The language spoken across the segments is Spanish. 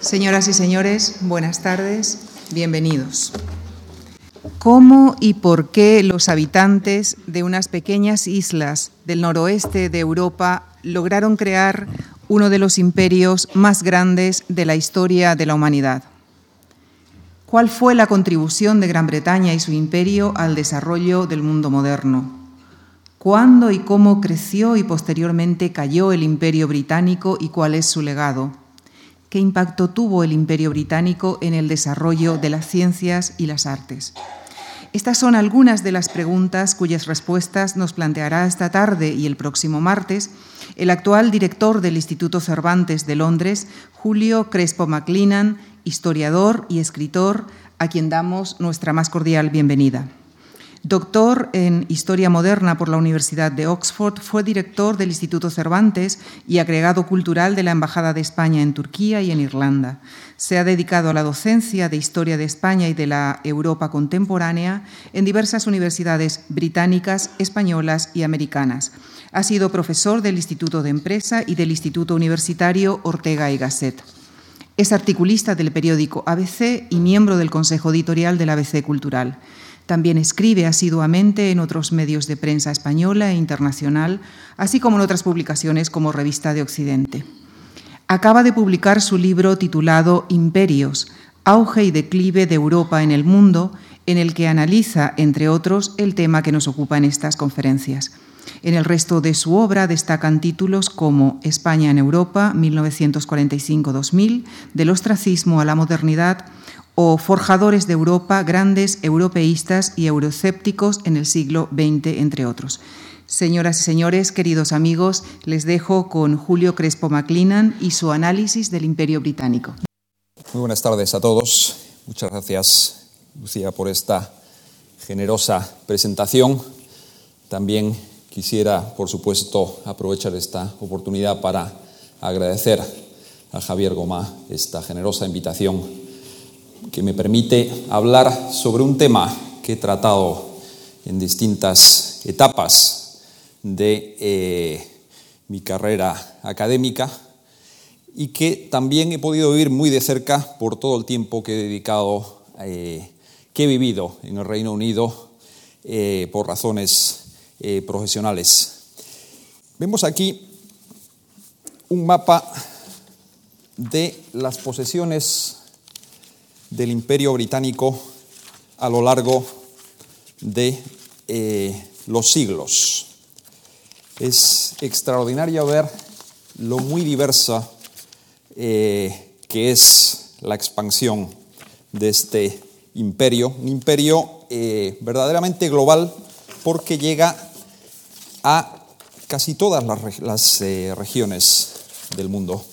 Señoras y señores, buenas tardes, bienvenidos. ¿Cómo y por qué los habitantes de unas pequeñas islas del noroeste de Europa lograron crear uno de los imperios más grandes de la historia de la humanidad? ¿Cuál fue la contribución de Gran Bretaña y su imperio al desarrollo del mundo moderno? ¿Cuándo y cómo creció y posteriormente cayó el imperio británico y cuál es su legado? ¿Qué impacto tuvo el imperio británico en el desarrollo de las ciencias y las artes? Estas son algunas de las preguntas cuyas respuestas nos planteará esta tarde y el próximo martes el actual director del Instituto Cervantes de Londres, Julio Crespo MacLennan, historiador y escritor, a quien damos nuestra más cordial bienvenida. Doctor en Historia Moderna por la Universidad de Oxford, fue director del Instituto Cervantes y agregado cultural de la Embajada de España en Turquía y en Irlanda. Se ha dedicado a la docencia de Historia de España y de la Europa contemporánea en diversas universidades británicas, españolas y americanas. Ha sido profesor del Instituto de Empresa y del Instituto Universitario Ortega y Gasset. Es articulista del periódico ABC y miembro del Consejo Editorial del ABC Cultural. También escribe asiduamente en otros medios de prensa española e internacional, así como en otras publicaciones como Revista de Occidente. Acaba de publicar su libro titulado Imperios, auge y declive de Europa en el mundo, en el que analiza, entre otros, el tema que nos ocupa en estas conferencias. En el resto de su obra destacan títulos como España en Europa, 1945-2000, del ostracismo a la modernidad, o forjadores de Europa, grandes europeístas y eurocépticos en el siglo XX, entre otros. Señoras y señores, queridos amigos, les dejo con Julio Crespo MacLennan y su análisis del Imperio Británico. Muy buenas tardes a todos. Muchas gracias, Lucía, por esta generosa presentación. También quisiera, por supuesto, aprovechar esta oportunidad para agradecer a Javier Gomá esta generosa invitación que me permite hablar sobre un tema que he tratado en distintas etapas de eh, mi carrera académica y que también he podido vivir muy de cerca por todo el tiempo que he dedicado, eh, que he vivido en el Reino Unido eh, por razones profesionales. Vemos aquí un mapa de las posesiones del imperio británico a lo largo de eh, los siglos. Es extraordinario ver lo muy diversa eh, que es la expansión de este imperio, un imperio eh, verdaderamente global porque llega a casi todas las, regiones del mundo.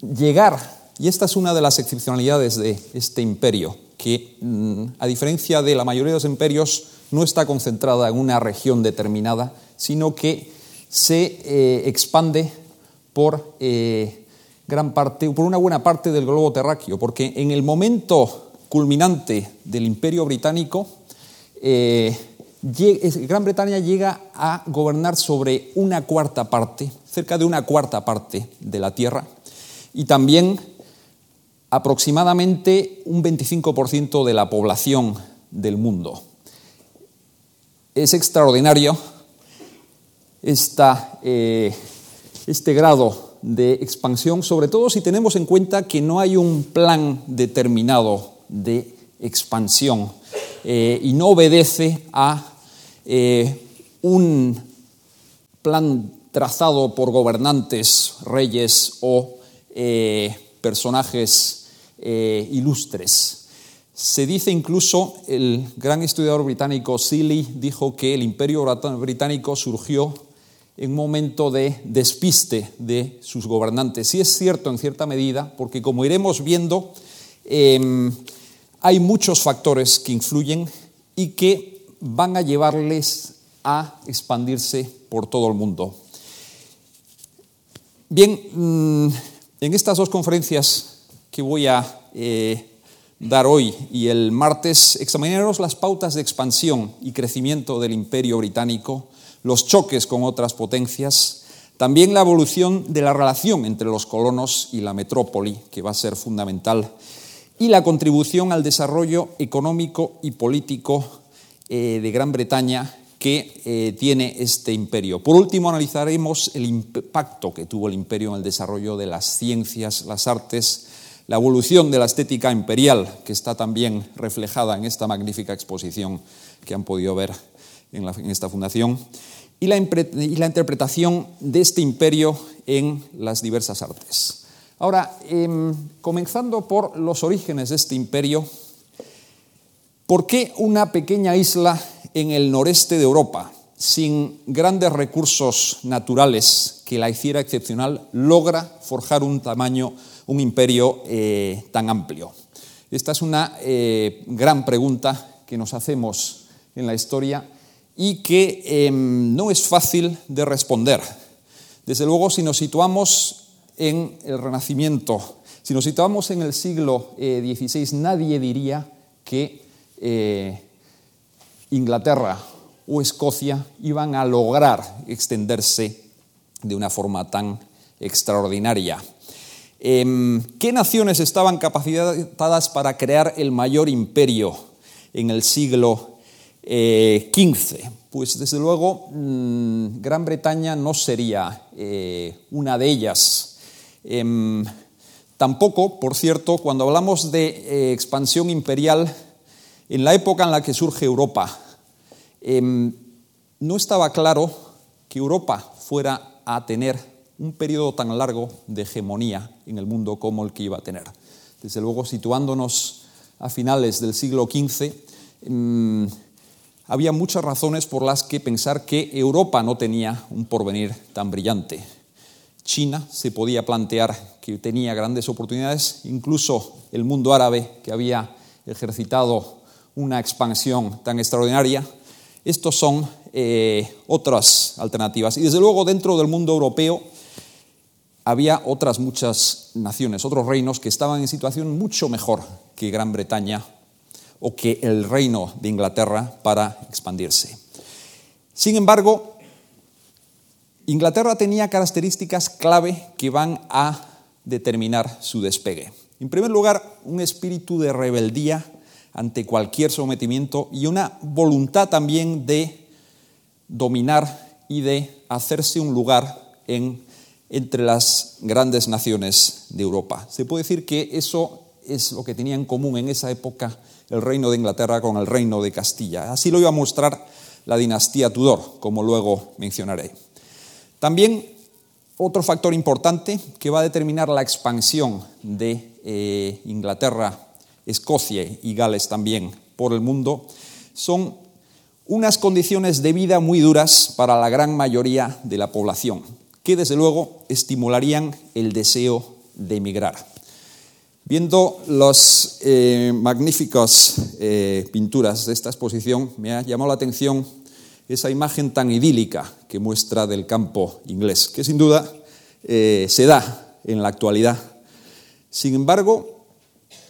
llegar y esta es una de las excepcionalidades de este imperio, que mm, a diferencia de la mayoría de los imperios no está concentrada en una región determinada, sino que se eh, expande por, eh, gran parte, por una buena parte del globo terráqueo, porque en el momento culminante del imperio británico, eh, Gran Bretaña llega a gobernar sobre una cuarta parte, cerca de una cuarta parte de la tierra, y también aproximadamente un 25% de la población del mundo. Es extraordinario eh, este grado de expansión, sobre todo si tenemos en cuenta que no hay un plan determinado de expansión eh, y no obedece a eh, un plan trazado por gobernantes, reyes o personajes eh, ilustres. Se dice incluso, el gran estudiador británico Seeley dijo que el imperio británico surgió en un momento de despiste de sus gobernantes. Y es cierto en cierta medida, porque como iremos viendo, em, hay muchos factores que influyen y que van a llevarles a expandirse por todo el mundo. Bien, mm, en estas dos conferencias que voy a eh, dar hoy y el martes examinaremos las pautas de expansión y crecimiento del imperio británico, los choques con otras potencias, También la evolución de la relación entre los colonos y la metrópoli, que va a ser fundamental, y la contribución al desarrollo económico y político eh, de Gran Bretaña que eh, tiene este imperio. Por último, analizaremos el impacto que tuvo el imperio en el desarrollo de las ciencias, las artes, la evolución de la estética imperial, que está también reflejada en esta magnífica exposición que han podido ver en, esta fundación, y la, interpretación de este imperio en las diversas artes. Ahora, em, comenzando por los orígenes de este imperio, ¿por qué una pequeña isla en el noreste de Europa, sin grandes recursos naturales que la hiciera excepcional, logra forjar un tamaño, un imperio eh, tan amplio? Esta es una eh, gran pregunta que nos hacemos en la historia y que em, no es fácil de responder. Desde luego, si nos situamos en el Renacimiento, si nos situamos en el siglo XVI, eh, nadie diría que Inglaterra o Escocia iban a lograr extenderse de una forma tan extraordinaria. Em, ¿Qué naciones estaban capacitadas para crear el mayor imperio en el siglo XV? Eh, pues desde luego mm, Gran Bretaña no sería eh, una de ellas. Em, tampoco, por cierto, cuando hablamos de eh, expansión imperial, en la época en la que surge Europa, em, no estaba claro que Europa fuera a tener un periodo tan largo de hegemonía en el mundo como el que iba a tener. Desde luego, situándonos a finales del siglo XV, em, había muchas razones por las que pensar que Europa no tenía un porvenir tan brillante. China se podía plantear que tenía grandes oportunidades, incluso el mundo árabe, que había ejercitado una expansión tan extraordinaria. Estos son eh, otras alternativas. Y desde luego dentro del mundo europeo había otras muchas naciones, otros reinos que estaban en situación mucho mejor que Gran Bretaña o que el reino de Inglaterra para expandirse. Sin embargo, Inglaterra tenía características clave que van a determinar su despegue. En primer lugar, un espíritu de rebeldía ante cualquier sometimiento y una voluntad también de dominar y de hacerse un lugar en, entre las grandes naciones de Europa. Se puede decir que eso es lo que tenía en común en esa época el reino de Inglaterra con el reino de Castilla. Así lo iba a mostrar la dinastía Tudor, como luego mencionaré. También otro factor importante que va a determinar la expansión de eh, Inglaterra Escocia y Gales también por el mundo, son unas condiciones de vida muy duras para la gran mayoría de la población, que desde luego estimularían el deseo de emigrar. Viendo las eh, magníficas eh, pinturas de esta exposición, me ha llamado la atención esa imagen tan idílica que muestra del campo inglés, que sin duda eh, se da en la actualidad. Sin embargo,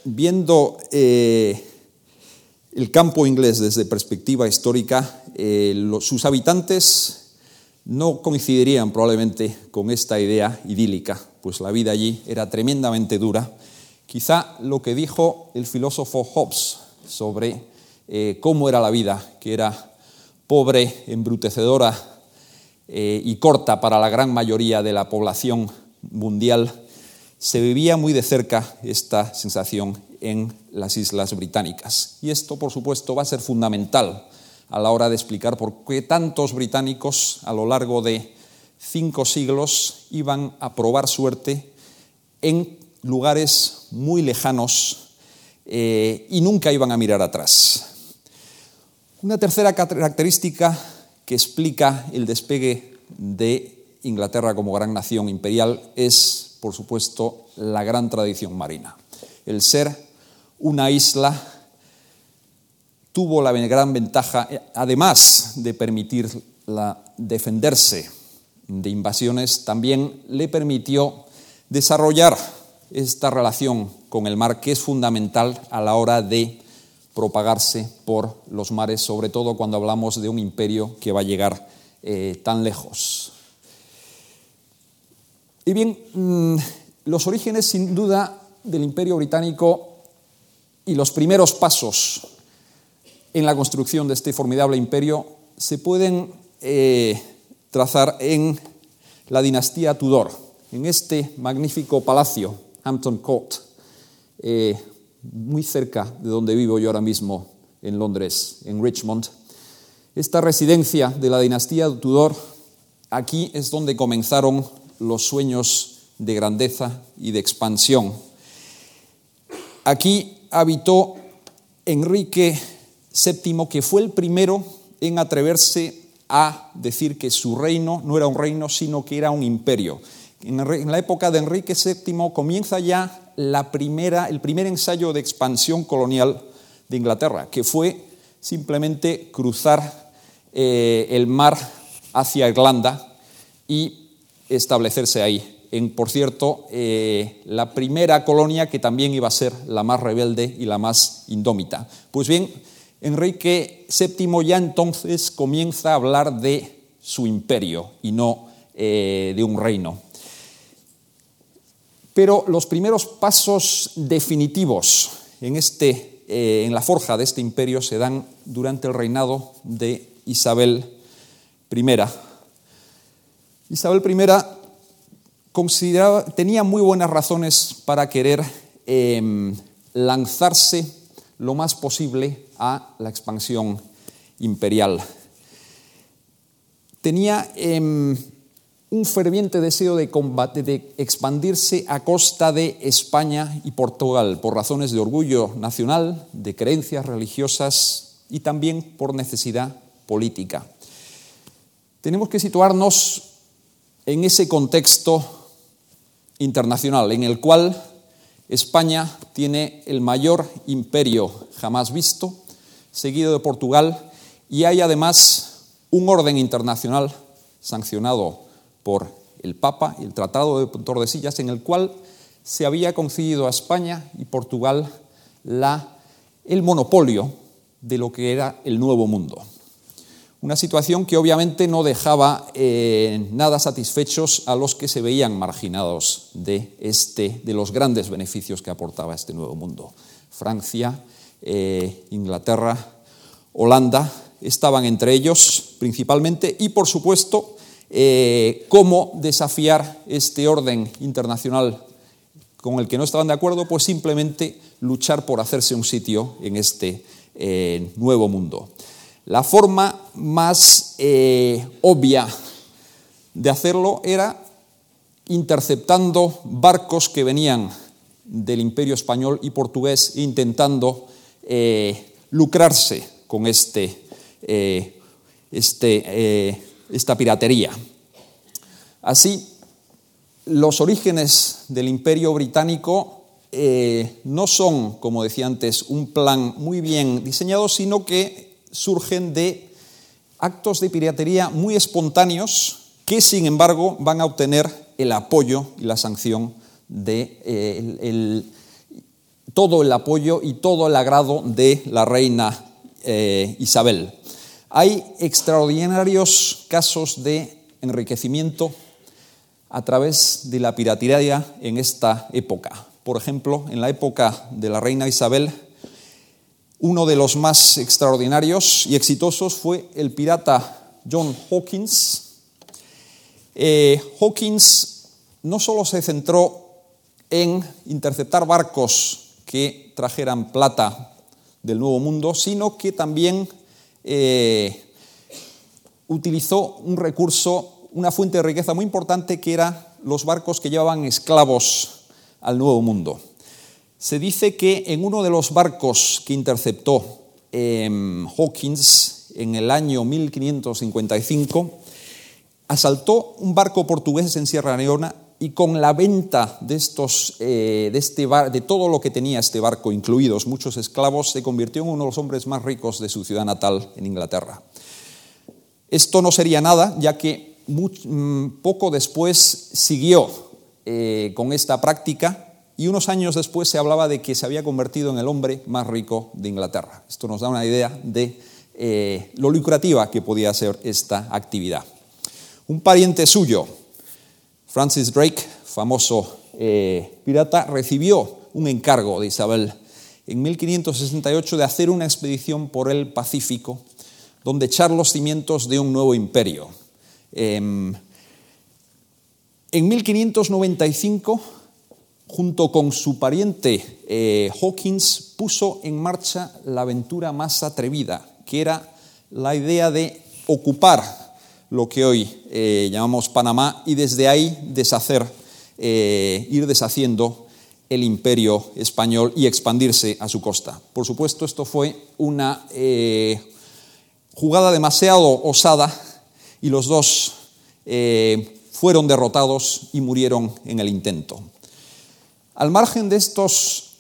viendo el campo inglés desde perspectiva histórica, sus habitantes no coincidirían probablemente con esta idea idílica, pues la vida allí era tremendamente dura. Quizá lo que dijo el filósofo Hobbes sobre eh, cómo era la vida, que era pobre, embrutecedora y corta para la gran mayoría de la población mundial, se vivía muy de cerca esta sensación en las islas británicas. Y esto, por supuesto, va a ser fundamental a la hora de explicar por qué tantos británicos a lo largo de cinco siglos iban a probar suerte en lugares muy lejanos eh, y nunca iban a mirar atrás. Una tercera característica que explica el despegue de Inglaterra como gran nación imperial es por supuesto, la gran tradición marina. El ser una isla tuvo la gran ventaja, además de permitirla defenderse de invasiones, también le permitió desarrollar esta relación con el mar que es fundamental a la hora de propagarse por los mares, sobre todo cuando hablamos de un imperio que va a llegar eh, tan lejos. Y bien, mm, los orígenes sin duda del imperio británico y los primeros pasos en la construcción de este formidable imperio se pueden eh, trazar en la dinastía Tudor, en este magnífico palacio, Hampton Court, eh, muy cerca de donde vivo yo ahora mismo, en Londres, en Richmond. Esta residencia de la dinastía Tudor, aquí es donde comenzaron los sueños de grandeza y de expansión. Aquí habitó Enrique VII, que fue el primero en atreverse a decir que su reino no era un reino, sino que era un imperio. En la época de Enrique VII comienza ya la primera, el primer ensayo de expansión colonial de Inglaterra, que fue simplemente cruzar eh, el mar hacia Irlanda y establecerse ahí. En, por cierto, eh, la primera colonia que también iba a ser la más rebelde y la más indómita. Pues bien, Enrique VII ya entonces comienza a hablar de su imperio y no eh, de un reino. Pero los primeros pasos definitivos en, este, eh, en la forja de este imperio se dan durante el reinado de Isabel I. Isabel I tenía muy buenas razones para querer em, lanzarse lo más posible a la expansión imperial. Tenía em, un ferviente deseo de, combate, de expandirse a costa de España y Portugal por razones de orgullo nacional, de creencias religiosas y también por necesidad política. Tenemos que situarnos en ese contexto internacional en el cual España tiene el mayor imperio jamás visto, seguido de Portugal, y hay además un orden internacional sancionado por el Papa, el Tratado de Tordesillas, en el cual se había concedido a España y Portugal la, el monopolio de lo que era el Nuevo Mundo. Una situación que obviamente no dejaba eh, nada satisfechos a los que se veían marginados de, este, de los grandes beneficios que aportaba este nuevo mundo. Francia, eh, Inglaterra, Holanda estaban entre ellos principalmente y por supuesto eh, cómo desafiar este orden internacional con el que no estaban de acuerdo, pues simplemente luchar por hacerse un sitio en este nuevo mundo. La forma más eh, obvia de hacerlo era interceptando barcos que venían del imperio español y portugués intentando eh, lucrarse con este, eh, este, esta piratería. Así, los orígenes del imperio británico no son, como decía antes, un plan muy bien diseñado, sino que surgen de actos de piratería muy espontáneos que, sin embargo, van a obtener el apoyo y la sanción de eh, todo el apoyo y todo el agrado de la reina eh, Isabel. Hay extraordinarios casos de enriquecimiento a través de la piratería en esta época. Por ejemplo, en la época de la reina Isabel, uno de los más extraordinarios y exitosos fue el pirata John Hawkins. Eh, Hawkins no solo se centró en interceptar barcos que trajeran plata del Nuevo Mundo, sino que también eh, utilizó un recurso, una fuente de riqueza muy importante que eran los barcos que llevaban esclavos al Nuevo Mundo. Se dice que en uno de los barcos que interceptó em, Hawkins en el año 1555, asaltó un barco portugués en Sierra Leona y con la venta de, estos, eh, de, este de todo lo que tenía este barco, incluidos muchos esclavos, se convirtió en uno de los hombres más ricos de su ciudad natal en Inglaterra. Esto no sería nada, ya que mm, poco después siguió eh, con esta práctica y unos años después se hablaba de que se había convertido en el hombre más rico de Inglaterra. Esto nos da una idea de eh, lo lucrativa que podía ser esta actividad. Un pariente suyo, Francis Drake, famoso eh, pirata, recibió un encargo de Isabel en 1568 de hacer una expedición por el Pacífico donde echar los cimientos de un nuevo imperio. Em, en 1595, junto con su pariente eh, Hawkins, puso en marcha la aventura más atrevida, que era la idea de ocupar lo que hoy eh, llamamos Panamá y desde ahí deshacer, eh, ir deshaciendo el imperio español y expandirse a su costa. Por supuesto, esto fue una jugada demasiado osada y los dos eh, fueron derrotados y murieron en el intento. Al margen de estos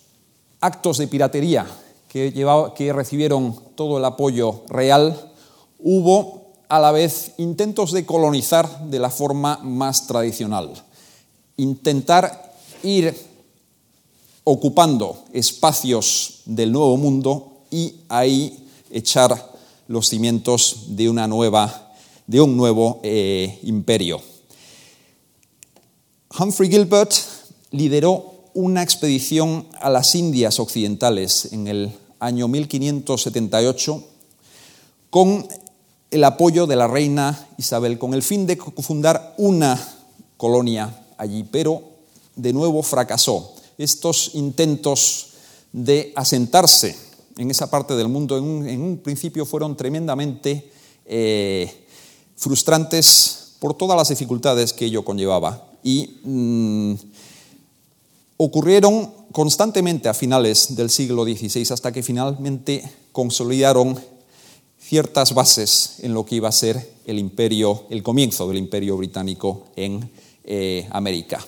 actos de piratería que, que recibieron todo el apoyo real, hubo a la vez intentos de colonizar de la forma más tradicional, intentar ir ocupando espacios del nuevo mundo y ahí echar los cimientos de, una nueva, de un nuevo eh, imperio. Humphrey Gilbert lideró una expedición a las Indias Occidentales en el año 1578 con el apoyo de la reina Isabel, con el fin de fundar una colonia allí, pero de nuevo fracasó. Estos intentos de asentarse en esa parte del mundo en un, principio fueron tremendamente eh, frustrantes por todas las dificultades que ello conllevaba. Y mm, ocurrieron constantemente a finales del siglo XVI hasta que finalmente consolidaron ciertas bases en lo que iba a ser el imperio, el comienzo del imperio británico en eh, América.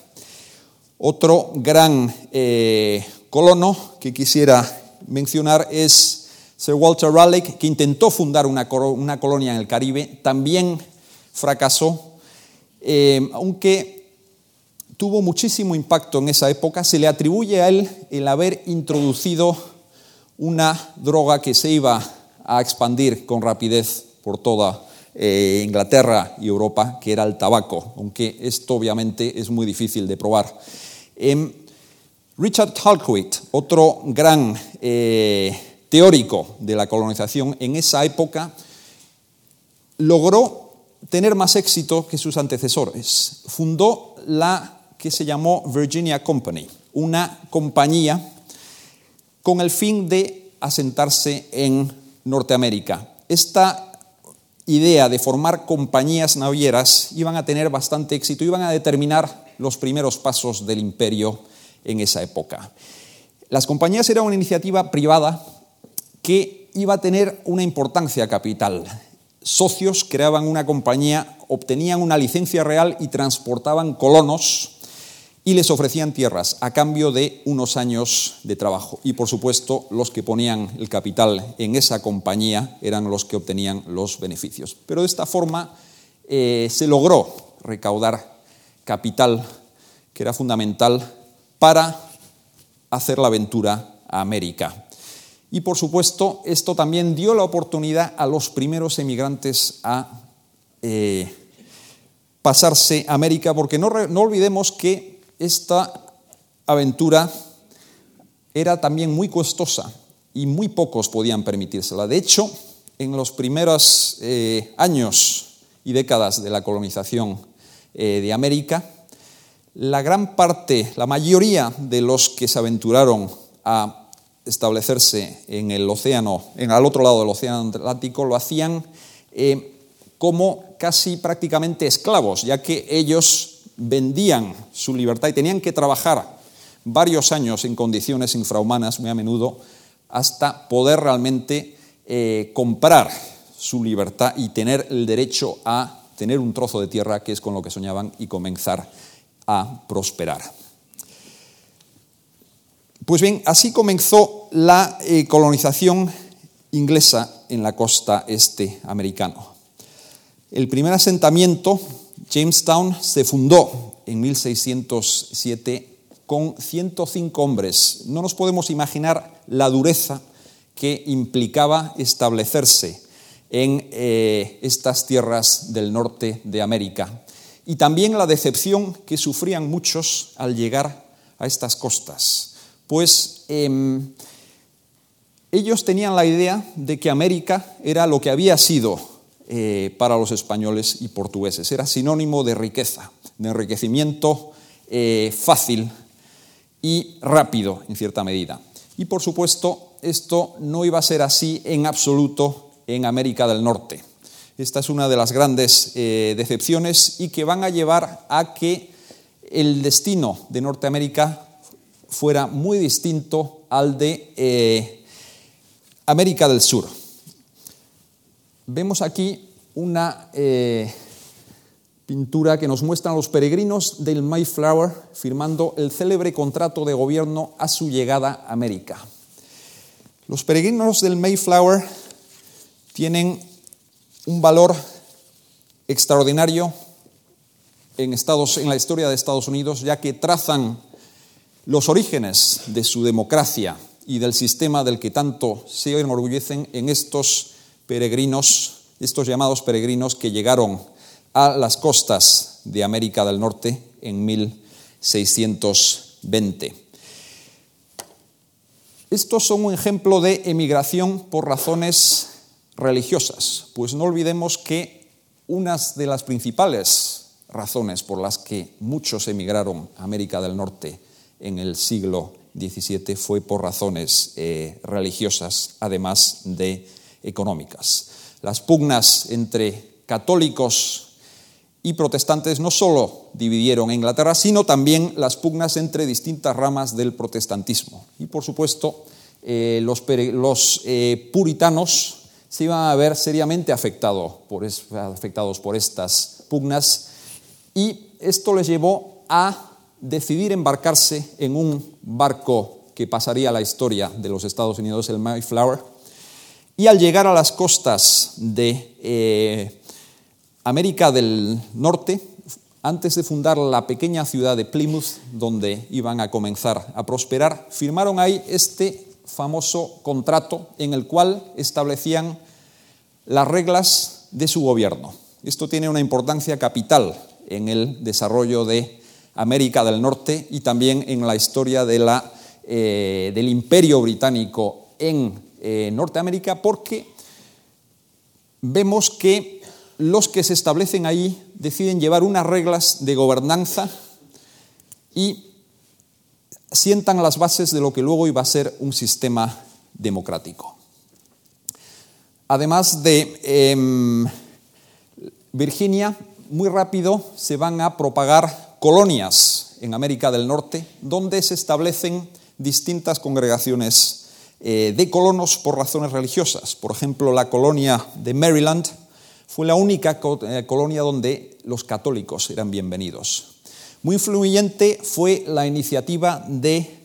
Otro gran eh, colono que quisiera mencionar es Sir Walter Raleigh, que intentó fundar una, colonia en el Caribe, también fracasó, eh, aunque tuvo muchísimo impacto en esa época, se le atribuye a él el haber introducido una droga que se iba a expandir con rapidez por toda eh, Inglaterra y Europa, que era el tabaco, aunque esto obviamente es muy difícil de probar. Em, Richard Halkowitz, otro gran eh, teórico de la colonización en esa época, logró tener más éxito que sus antecesores. Fundó la que se llamó Virginia Company, una compañía con el fin de asentarse en Norteamérica. Esta idea de formar compañías navieras iban a tener bastante éxito, iban a determinar los primeros pasos del imperio en esa época. Las compañías eran una iniciativa privada que iba a tener una importancia capital. Socios creaban una compañía, obtenían una licencia real y transportaban colonos y les ofrecían tierras a cambio de unos años de trabajo. Y por supuesto, los que ponían el capital en esa compañía eran los que obtenían los beneficios. Pero de esta forma eh, se logró recaudar capital que era fundamental para hacer la aventura a América. Y por supuesto, esto también dio la oportunidad a los primeros emigrantes a eh, pasarse a América, porque no, no olvidemos que esta aventura era también muy costosa y muy pocos podían permitírsela. De hecho, en los primeros eh, años y décadas de la colonización eh, de América, la gran parte, la mayoría de los que se aventuraron a establecerse en el océano, en al otro lado del océano Atlántico, lo hacían eh, como casi prácticamente esclavos, ya que ellos vendían su libertad y tenían que trabajar varios años en condiciones infrahumanas, muy a menudo, hasta poder realmente eh, comprar su libertad y tener el derecho a tener un trozo de tierra que es con lo que soñaban y comenzar a prosperar. Pues bien, así comenzó la eh, colonización inglesa en la costa este americano. El primer asentamiento, Jamestown, se fundó en 1607 con 105 hombres. No nos podemos imaginar la dureza que implicaba establecerse en eh, estas tierras del norte de América y también la decepción que sufrían muchos al llegar a estas costas. Pues em, ellos tenían la idea de que América era lo que había sido eh, para los españoles y portugueses, era sinónimo de riqueza, de enriquecimiento eh, fácil y rápido en cierta medida. Y por supuesto, esto no iba a ser así en absoluto en América del Norte. Esta es una de las grandes eh, decepciones y que van a llevar a que el destino de Norteamérica fuera muy distinto al de América del Sur. Vemos aquí una eh, pintura que nos muestra a los peregrinos del Mayflower firmando el célebre contrato de gobierno a su llegada a América. Los peregrinos del Mayflower tienen un valor extraordinario en, Estados, en la historia de Estados Unidos, ya que trazan los orígenes de su democracia y del sistema del que tanto se enorgullecen en estos peregrinos, estos llamados peregrinos que llegaron a las costas de América del Norte en 1620. Estos son un ejemplo de emigración por razones religiosas, pues no olvidemos que una de las principales razones por las que muchos emigraron a América del Norte en el siglo XVII fue por razones eh, religiosas, además de económicas. Las pugnas entre católicos y protestantes no solo dividieron Inglaterra, sino también las pugnas entre distintas ramas del protestantismo. Y por supuesto, eh, los, eh, puritanos se iban a ver seriamente afectados por estas pugnas y esto les llevó a decidir embarcarse en un barco que pasaría a la historia de los Estados Unidos, el Mayflower, y al llegar a las costas de eh, América del Norte, antes de fundar la pequeña ciudad de Plymouth, donde iban a comenzar a prosperar, firmaron ahí este famoso contrato en el cual establecían las reglas de su gobierno. Esto tiene una importancia capital en el desarrollo de América del Norte y también en la historia eh, del imperio británico en eh, Norteamérica, porque vemos que los que se establecen ahí deciden llevar unas reglas de gobernanza y sientan las bases de lo que luego iba a ser un sistema democrático. Además de em, Virginia, muy rápido se van a propagar colonias en América del Norte, donde se establecen distintas congregaciones eh, de colonos por razones religiosas. Por ejemplo, la colonia de Maryland fue la única eh, colonia donde los católicos eran bienvenidos. Muy influyente fue la iniciativa de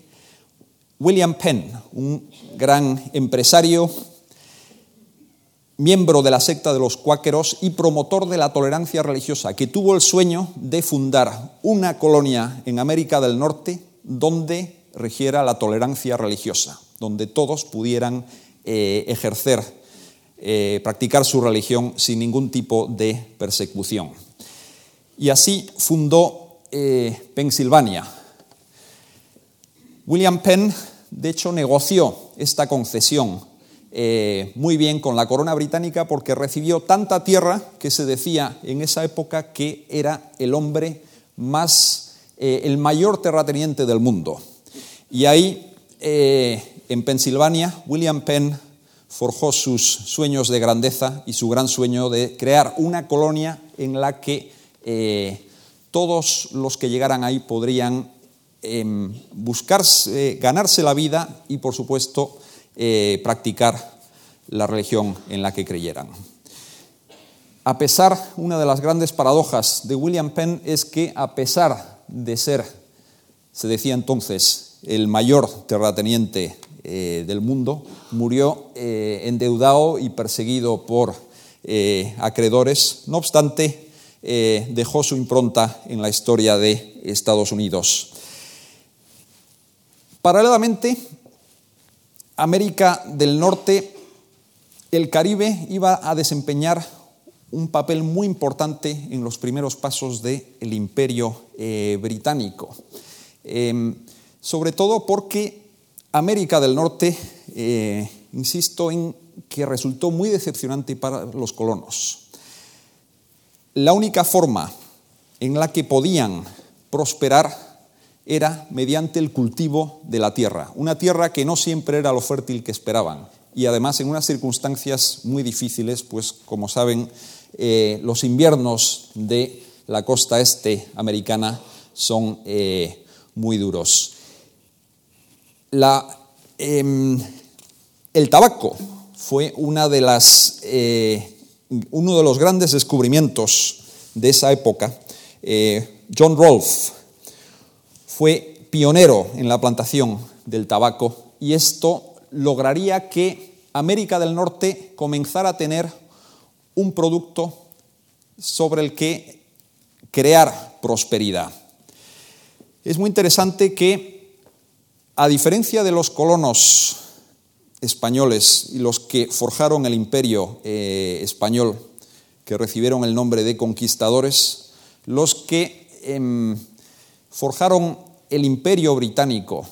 William Penn, un gran empresario miembro de la secta de los cuáqueros y promotor de la tolerancia religiosa, que tuvo el sueño de fundar una colonia en América del Norte donde regiera la tolerancia religiosa, donde todos pudieran eh, ejercer, eh, practicar su religión sin ningún tipo de persecución. Y así fundó eh, Pensilvania. William Penn, de hecho, negoció esta concesión muy bien con la corona británica porque recibió tanta tierra que se decía en esa época que era el hombre más, el mayor terrateniente del mundo. Y ahí, en Pensilvania, William Penn forjó sus sueños de grandeza y su gran sueño de crear una colonia en la que todos los que llegaran ahí podrían em, buscarse, ganarse la vida y, por supuesto, eh, practicar la religión en la que creyeran. A pesar, una de las grandes paradojas de William Penn es que a pesar de ser, se decía entonces, el mayor terrateniente eh, del mundo, murió eh, endeudado y perseguido por acreedores. No obstante, dejó su impronta en la historia de Estados Unidos. Paralelamente, América del Norte, el Caribe iba a desempeñar un papel muy importante en los primeros pasos del imperio eh, británico. Em, sobre todo porque América del Norte, eh, insisto en que resultó muy decepcionante para los colonos. La única forma en la que podían prosperar era mediante el cultivo de la tierra, una tierra que no siempre era lo fértil que esperaban y además en unas circunstancias muy difíciles, pues como saben, eh, los inviernos de la costa este americana son eh, muy duros. Em, el tabaco fue eh, uno de los grandes descubrimientos de esa época. John Rolfe fue pionero en la plantación del tabaco y esto lograría que América del Norte comenzara a tener un producto sobre el que crear prosperidad. Es muy interesante que, a diferencia de los colonos españoles y los que forjaron el imperio eh, español, que recibieron el nombre de conquistadores, los que em, forjaron el imperio británico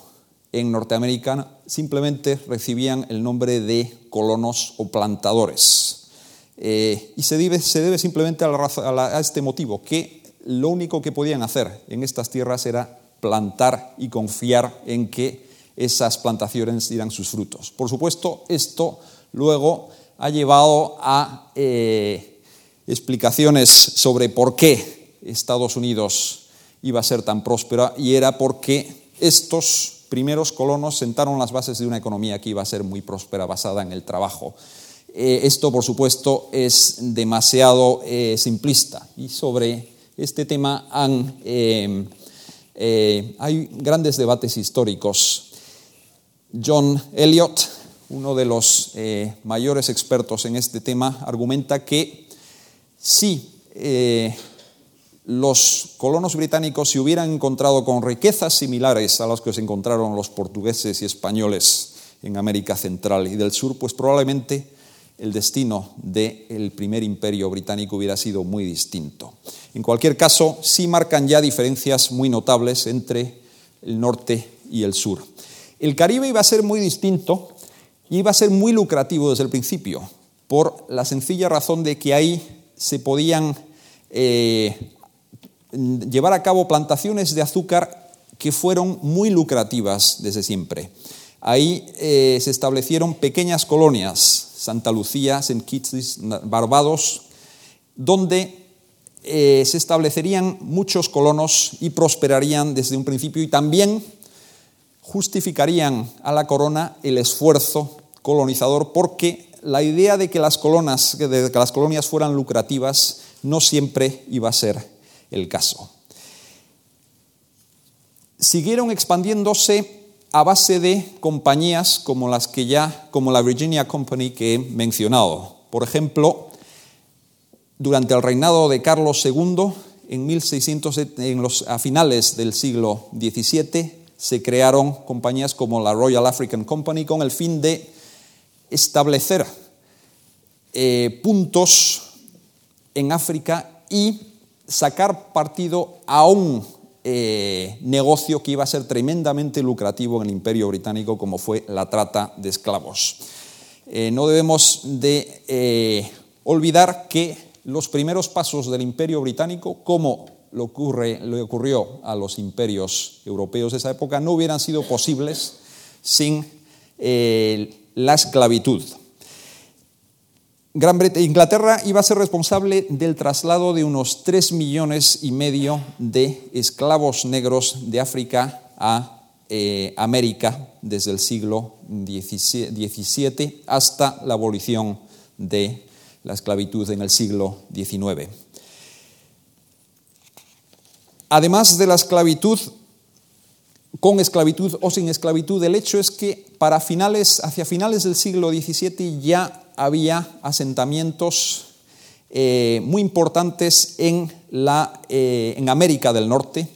en Norteamérica simplemente recibían el nombre de colonos o plantadores. Eh, y se debe, se debe simplemente a, este motivo, que lo único que podían hacer en estas tierras era plantar y confiar en que esas plantaciones dieran sus frutos. Por supuesto, esto luego ha llevado a eh, explicaciones sobre por qué Estados Unidos iba a ser tan próspera y era porque estos primeros colonos sentaron las bases de una economía que iba a ser muy próspera basada en el trabajo. Eh, esto, por supuesto, es demasiado eh, simplista y sobre este tema eh, hay grandes debates históricos. John Eliot, uno de los mayores expertos en este tema, argumenta que si los colonos británicos se hubieran encontrado con riquezas similares a las que se encontraron los portugueses y españoles en América Central y del Sur, pues probablemente el destino del primer imperio británico hubiera sido muy distinto. En cualquier caso, sí marcan ya diferencias muy notables entre el norte y el sur. El Caribe iba a ser muy distinto y iba a ser muy lucrativo desde el principio, por la sencilla razón de que ahí se podían eh, llevar a cabo plantaciones de azúcar que fueron muy lucrativas desde siempre. Ahí eh, se establecieron pequeñas colonias Santa Lucía, St. Kitts, Barbados, donde eh, se establecerían muchos colonos y prosperarían desde un principio y también justificarían a la corona el esfuerzo colonizador porque la idea de que las, colonas, de que las colonias fueran lucrativas no siempre iba a ser el caso. Siguieron expandiéndose a base de compañías como las que ya, como la Virginia Company que he mencionado. Por ejemplo, durante el reinado de Carlos II, en 1600, en los, a finales del siglo XVII, se crearon compañías como la Royal African Company con el fin de establecer eh, puntos en África y sacar partido aún eh, negocio que iba a ser tremendamente lucrativo en el imperio británico como fue la trata de esclavos. Eh, no debemos de eh, olvidar que los primeros pasos del imperio británico, como ocurre, le ocurrió a los imperios europeos de esa época, no hubieran sido posibles sin la esclavitud. Gran Inglaterra iba a ser responsable del traslado de unos 3 millones y medio de esclavos negros de África a eh, América desde el siglo XVII hasta la abolición de la esclavitud en el siglo XIX. Además de la esclavitud, con esclavitud o sin esclavitud, el hecho es que para finales, hacia finales del siglo XVII ya había asentamientos eh, muy importantes en, la, eh, en América del Norte.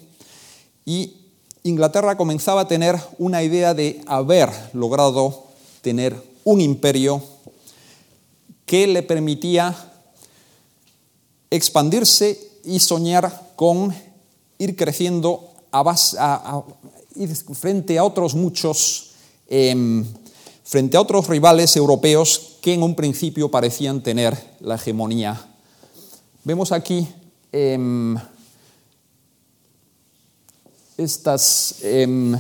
Y Inglaterra comenzaba a tener una idea de haber logrado tener un imperio que le permitía expandirse y soñar con ir creciendo frente a otros muchos, em, frente a otros rivales europeos que en un principio parecían tener la hegemonía. Vemos aquí em, estas em,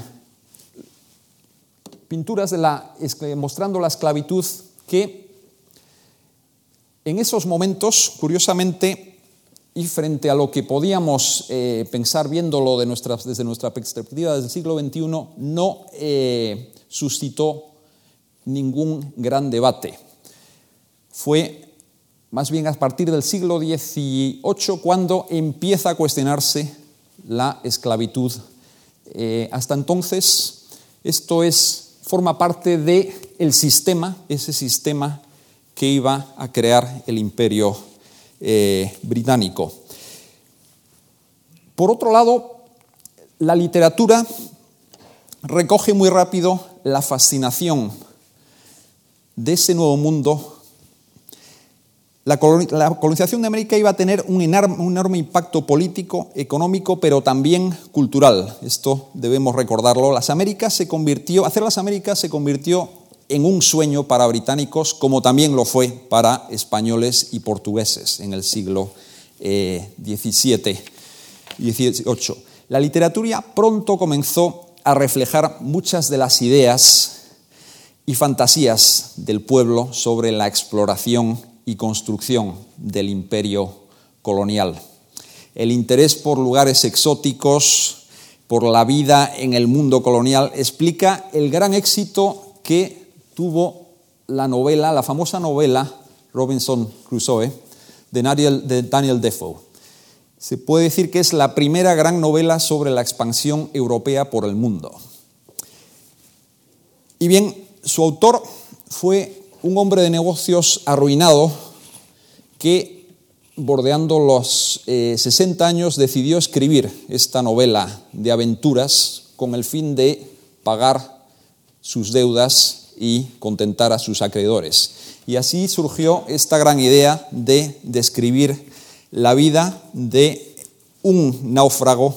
pinturas de la, mostrando la esclavitud que en esos momentos, curiosamente, y frente a lo que podíamos eh, pensar viéndolo de desde nuestra perspectiva desde el siglo XXI, no eh, suscitó ningún gran debate. Fue más bien a partir del siglo XVIII cuando empieza a cuestionarse la esclavitud. Eh, hasta entonces, esto es, forma parte del el sistema, ese sistema que iba a crear el imperio eh, británico. Por otro lado, la literatura recoge muy rápido la fascinación de ese nuevo mundo. La colonización de América iba a tener un enorme impacto político, económico, pero también cultural. Esto debemos recordarlo. Las Américas se convirtió, hacer las Américas se convirtió en un sueño para británicos, como también lo fue para españoles y portugueses en el siglo XVII y XVIII. La literatura pronto comenzó a reflejar muchas de las ideas y fantasías del pueblo sobre la exploración y construcción del imperio colonial. El interés por lugares exóticos, por la vida en el mundo colonial, explica el gran éxito que tuvo la novela, la famosa novela Robinson Crusoe de Daniel, de Daniel Defoe. Se puede decir que es la primera gran novela sobre la expansión europea por el mundo. Y bien, su autor fue un hombre de negocios arruinado que, bordeando los 60 eh, años, decidió escribir esta novela de aventuras con el fin de pagar sus deudas y contentar a sus acreedores. Y así surgió esta gran idea de describir la vida de un náufrago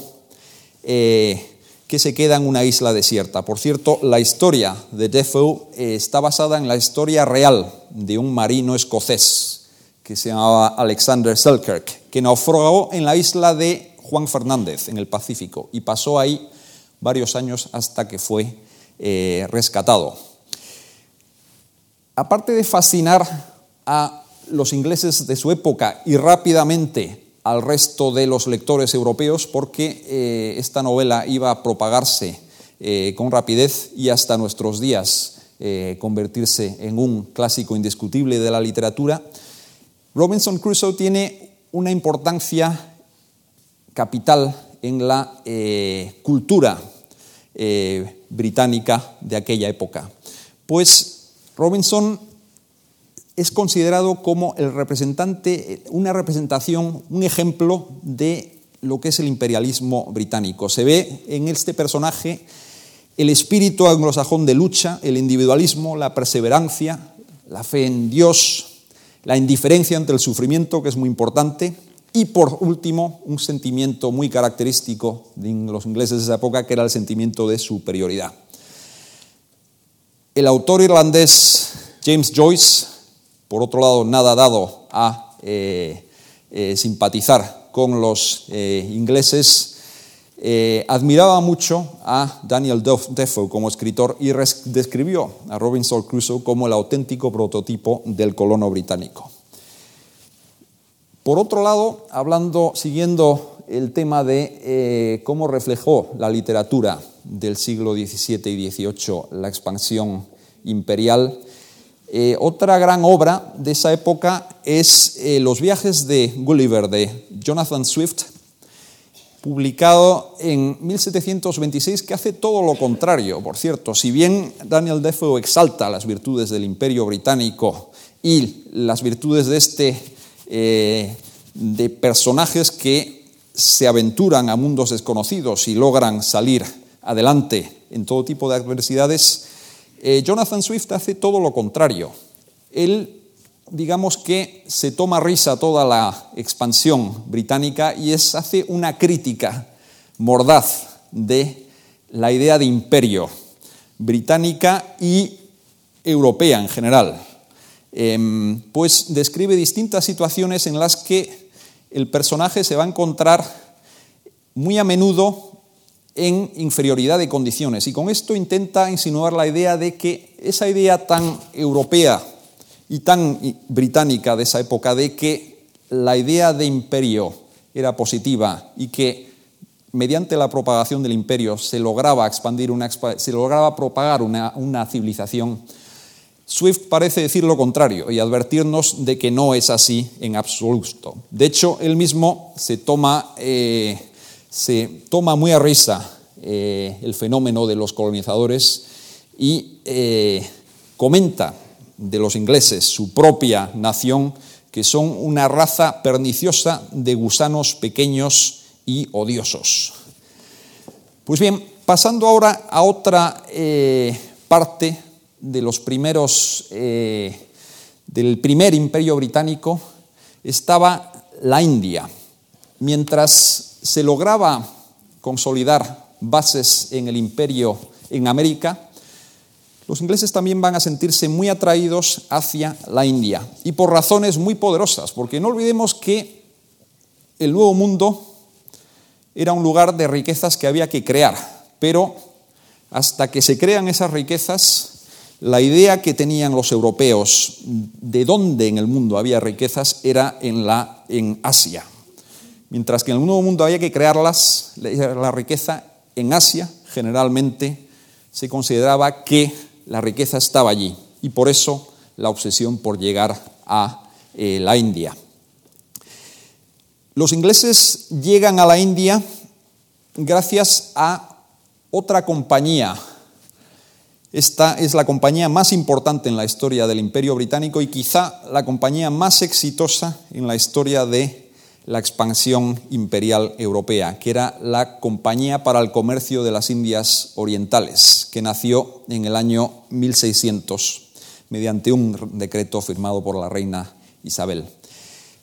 eh, que se queda en una isla desierta. Por cierto, la historia de Defoe eh, está basada en la historia real de un marino escocés que se llamaba Alexander Selkirk, que naufragó en la isla de Juan Fernández, en el Pacífico, y pasó ahí varios años hasta que fue eh, rescatado aparte de fascinar a los ingleses de su época y rápidamente al resto de los lectores europeos, porque eh, esta novela iba a propagarse eh, con rapidez y hasta nuestros días eh, convertirse en un clásico indiscutible de la literatura, Robinson Crusoe tiene una importancia capital en la cultura británica de aquella época. Pues Robinson es considerado como el representante, una representación, un ejemplo de lo que es el imperialismo británico. Se ve en este personaje el espíritu anglosajón de lucha, el individualismo, la perseverancia, la fe en Dios, la indiferencia ante el sufrimiento, que es muy importante, y por último, un sentimiento muy característico de los ingleses de esa época, que era el sentimiento de superioridad. El autor irlandés James Joyce, por otro lado, nada dado a eh, eh, simpatizar con los eh, ingleses, admiraba mucho a Daniel Defoe como escritor y describió a Robinson Crusoe como el auténtico prototipo del colono británico. Por otro lado, hablando, siguiendo el tema de cómo reflejó la literatura del siglo XVII y XVIII la expansión imperial. Eh, otra gran obra de esa época es eh, Los viajes de Gulliver de Jonathan Swift, publicado en 1726, que hace todo lo contrario, por cierto. Si bien Daniel Defoe exalta las virtudes del imperio británico y las virtudes de este, eh, de personajes que se aventuran a mundos desconocidos y logran salir adelante en todo tipo de adversidades, eh, Jonathan Swift hace todo lo contrario. Él digamos que se toma risa toda la expansión británica y es, hace una crítica mordaz de la idea de imperio británica y europea en general. Em, pues describe distintas situaciones en las que el personaje se va a encontrar muy a menudo en inferioridad de condiciones. Y con esto intenta insinuar la idea de que esa idea tan europea y tan británica de esa época de que la idea de imperio era positiva y que mediante la propagación del imperio se lograba expandir una, se lograba propagar una, civilización. Swift parece decir lo contrario y advertirnos de que no es así en absoluto. De hecho, él mismo se toma, eh, se toma muy a risa eh, el fenómeno de los colonizadores y eh, comenta de los ingleses, su propia nación, que son una raza perniciosa de gusanos pequeños y odiosos. Pues bien, pasando ahora a otra eh, parte de los primeros, del primer imperio británico, estaba la India. Mientras se lograba consolidar bases en el imperio en América, los ingleses también van a sentirse muy atraídos hacia la India y por razones muy poderosas, porque no olvidemos que el Nuevo Mundo era un lugar de riquezas que había que crear, pero hasta que se crean esas riquezas, la idea que tenían los europeos de dónde en el mundo había riquezas era en, la, en Asia. Mientras que en el Nuevo Mundo había que crearlas, la riqueza en Asia generalmente se consideraba que la riqueza estaba allí y por eso la obsesión por llegar a eh, la India. Los ingleses llegan a la India gracias a otra compañía. Esta es la compañía más importante en la historia del Imperio Británico y quizá la compañía más exitosa en la historia de la expansión imperial europea, que era la Compañía para el Comercio de las Indias Orientales, que nació en el año 1600 mediante un decreto firmado por la reina Isabel.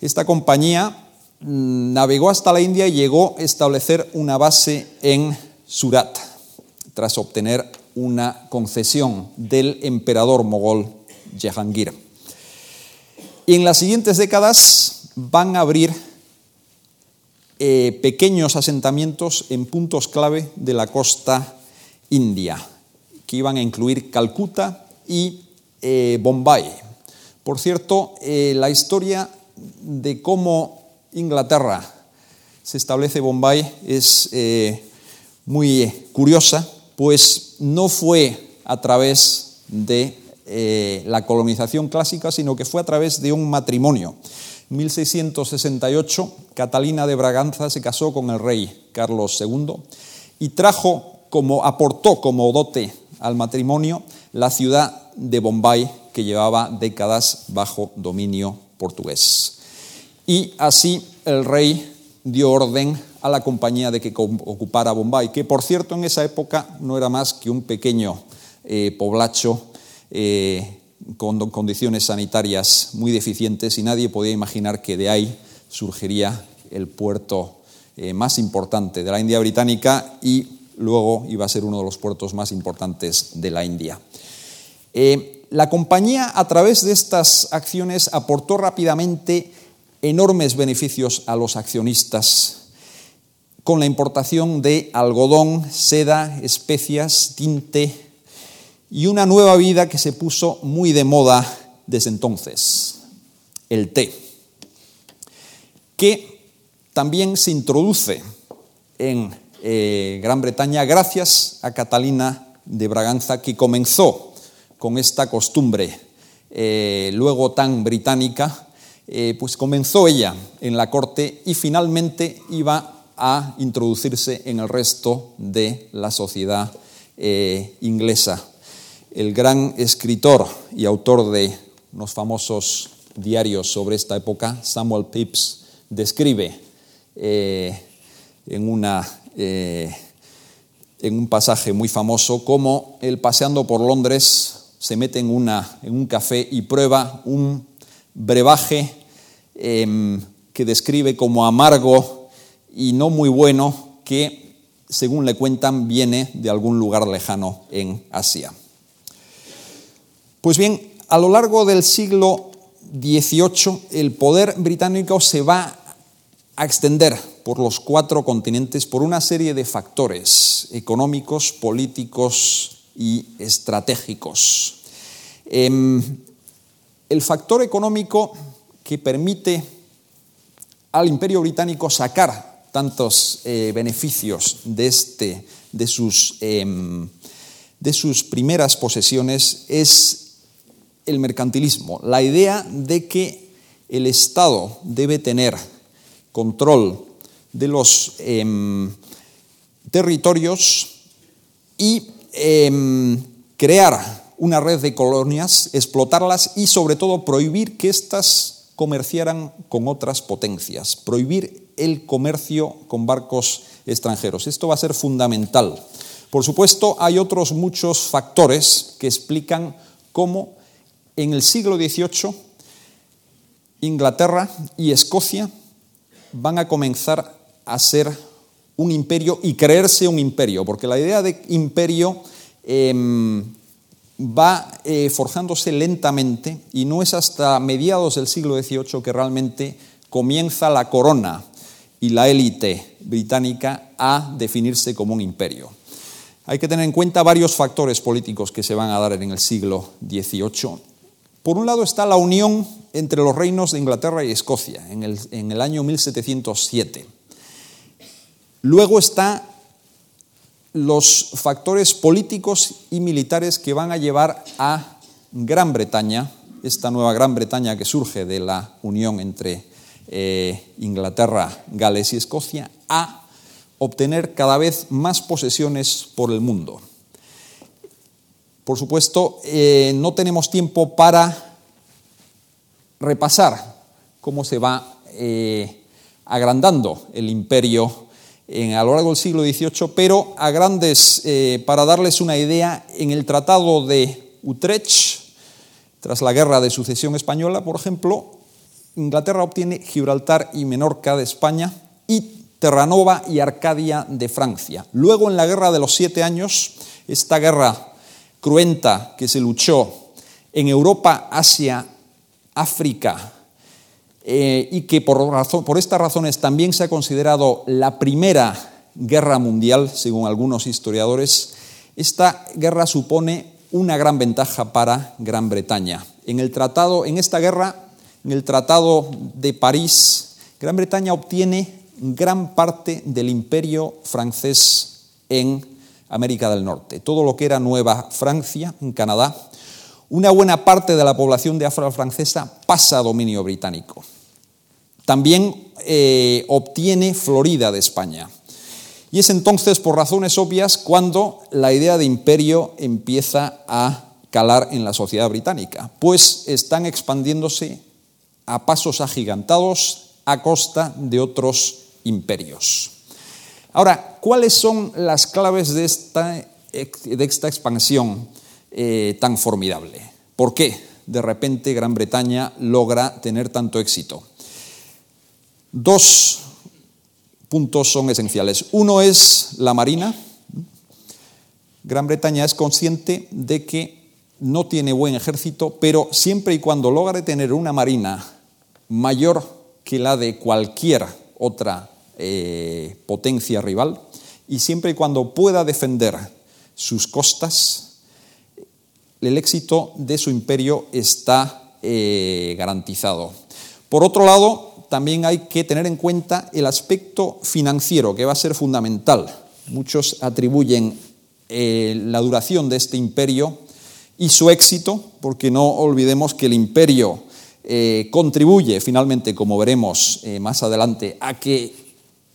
Esta compañía mm, navegó hasta la India y llegó a establecer una base en Surat, tras obtener una concesión del emperador mogol Jehangir. Y en las siguientes décadas van a abrir eh, pequeños asentamientos en puntos clave de la costa india, que iban a incluir Calcuta y eh, Bombay. Por cierto, eh, la historia de cómo Inglaterra se establece Bombay es muy curiosa, pues no fue a través de la colonización clásica, sino que fue a través de un matrimonio. 1668, Catalina de Braganza se casó con el rey Carlos II y trajo como, aportó como dote al matrimonio la ciudad de Bombay, que llevaba décadas bajo dominio portugués. Y así el rey dio orden a la compañía de que ocupara Bombay, que por cierto en esa época no era más que un pequeño eh, poblacho eh, con condiciones sanitarias muy deficientes y nadie podía imaginar que de ahí surgiría el puerto eh, más importante de la India británica y luego iba a ser uno de los puertos más importantes de la India. Eh, la compañía, a través de estas acciones, aportó rápidamente enormes beneficios a los accionistas con la importación de algodón, seda, especias, tinte, y una nueva vida que se puso muy de moda desde entonces, el té, que también se introduce en eh, Gran Bretaña gracias a Catalina de Braganza, que comenzó con esta costumbre eh, luego tan británica, eh, pues comenzó ella en la corte y finalmente iba a introducirse en el resto de la sociedad inglesa el gran escritor y autor de unos famosos diarios sobre esta época, Samuel Pepys, describe eh, en, una, eh, en, un pasaje muy famoso cómo él paseando por Londres se mete en, una, en un café y prueba un brebaje em, que describe como amargo y no muy bueno que, según le cuentan, viene de algún lugar lejano en Asia. Pues bien, a lo largo del siglo XVIII el poder británico se va a extender por los cuatro continentes por una serie de factores económicos, políticos y estratégicos. Em, el factor económico que permite al imperio británico sacar tantos eh, beneficios de, este, de, sus, em, de sus primeras posesiones es el mercantilismo, la idea de que el Estado debe tener control de los em, territorios y em, crear una red de colonias, explotarlas y sobre todo prohibir que éstas comerciaran con otras potencias, prohibir el comercio con barcos extranjeros. Esto va a ser fundamental. Por supuesto, hay otros muchos factores que explican cómo en el siglo XVIII Inglaterra y Escocia van a comenzar a ser un imperio y creerse un imperio, porque la idea de imperio em, va eh, forjándose lentamente y no es hasta mediados del siglo XVIII que realmente comienza la corona y la élite británica a definirse como un imperio. Hay que tener en cuenta varios factores políticos que se van a dar en el siglo XVIII. Por un lado está la unión entre los reinos de Inglaterra y Escocia en el, año 1707. Luego están los factores políticos y militares que van a llevar a Gran Bretaña, esta nueva Gran Bretaña que surge de la unión entre eh, Inglaterra, Gales y Escocia, a obtener cada vez más posesiones por el mundo. Por supuesto, eh, no tenemos tiempo para repasar cómo se va eh, agrandando el imperio a lo largo del siglo XVIII, pero a grandes, eh, para darles una idea, en el Tratado de Utrecht, tras la Guerra de Sucesión Española, por ejemplo, Inglaterra obtiene Gibraltar y Menorca de España y Terranova y Arcadia de Francia. Luego, en la Guerra de los Siete Años, esta guerra cruenta que se luchó en Europa, Asia, África, eh, y que por, por estas razones también se ha considerado la primera guerra mundial, según algunos historiadores, esta guerra supone una gran ventaja para Gran Bretaña. En, el tratado, en esta guerra, en el Tratado de París, Gran Bretaña obtiene gran parte del imperio francés en América del Norte. Todo lo que era Nueva Francia, en Canadá, una buena parte de la población de África francesa pasa a dominio británico. También eh, obtiene Florida de España. Y es entonces, por razones obvias, cuando la idea de imperio empieza a calar en la sociedad británica, pues están expandiéndose a pasos agigantados a costa de otros imperios. Ahora, ¿cuáles son las claves de esta, de esta expansión? Eh, tan formidable. ¿Por qué de repente Gran Bretaña logra tener tanto éxito? Dos puntos son esenciales. Uno es la Marina. Gran Bretaña es consciente de que no tiene buen ejército, pero siempre y cuando logre tener una Marina mayor que la de cualquier otra eh, potencia rival, y siempre y cuando pueda defender sus costas, el éxito de su imperio está eh, garantizado. Por otro lado, también hay que tener en cuenta el aspecto financiero, que va a ser fundamental. Muchos atribuyen eh, la duración de este imperio y su éxito, porque no olvidemos que el imperio contribuye finalmente, como veremos más adelante, a que